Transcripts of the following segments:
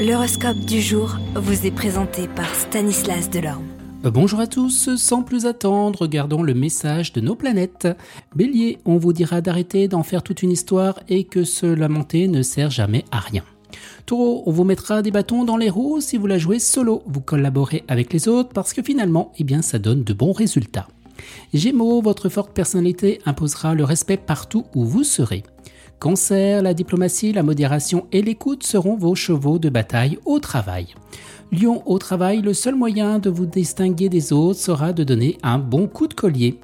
L'horoscope du jour vous est présenté par Stanislas Delorme. Euh, bonjour à tous, sans plus attendre, regardons le message de nos planètes. Bélier, on vous dira d'arrêter d'en faire toute une histoire et que se lamenter ne sert jamais à rien. Taureau, on vous mettra des bâtons dans les roues si vous la jouez solo. Vous collaborez avec les autres parce que finalement, eh bien, ça donne de bons résultats. Gémeaux, votre forte personnalité imposera le respect partout où vous serez. Cancer, la diplomatie, la modération et l'écoute seront vos chevaux de bataille au travail. Lion au travail, le seul moyen de vous distinguer des autres sera de donner un bon coup de collier.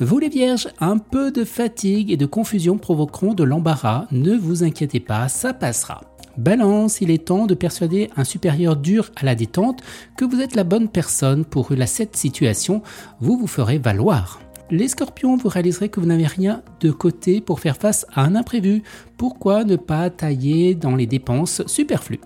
Vous les vierges, un peu de fatigue et de confusion provoqueront de l'embarras, ne vous inquiétez pas, ça passera. Balance, il est temps de persuader un supérieur dur à la détente que vous êtes la bonne personne pour cette situation, vous vous ferez valoir. Les scorpions, vous réaliserez que vous n'avez rien de côté pour faire face à un imprévu. Pourquoi ne pas tailler dans les dépenses superflues?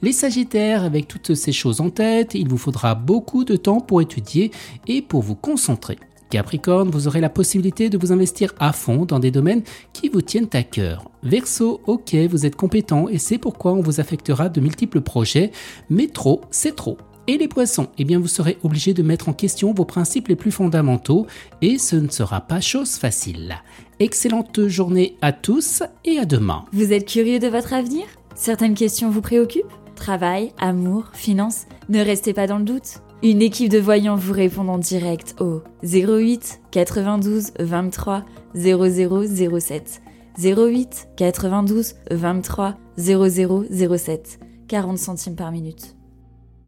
Les Sagittaires, avec toutes ces choses en tête, il vous faudra beaucoup de temps pour étudier et pour vous concentrer. Capricorne, vous aurez la possibilité de vous investir à fond dans des domaines qui vous tiennent à cœur. Verseau, ok, vous êtes compétent et c'est pourquoi on vous affectera de multiples projets, mais trop, c'est trop. Et les poissons, eh bien vous serez obligé de mettre en question vos principes les plus fondamentaux et ce ne sera pas chose facile. Excellente journée à tous et à demain. Vous êtes curieux de votre avenir? Certaines questions vous préoccupent? Travail, amour, finances? Ne restez pas dans le doute. Une équipe de voyants vous répond en direct au 08 92 23 0007. 08 92 23 0007. 40 centimes par minute.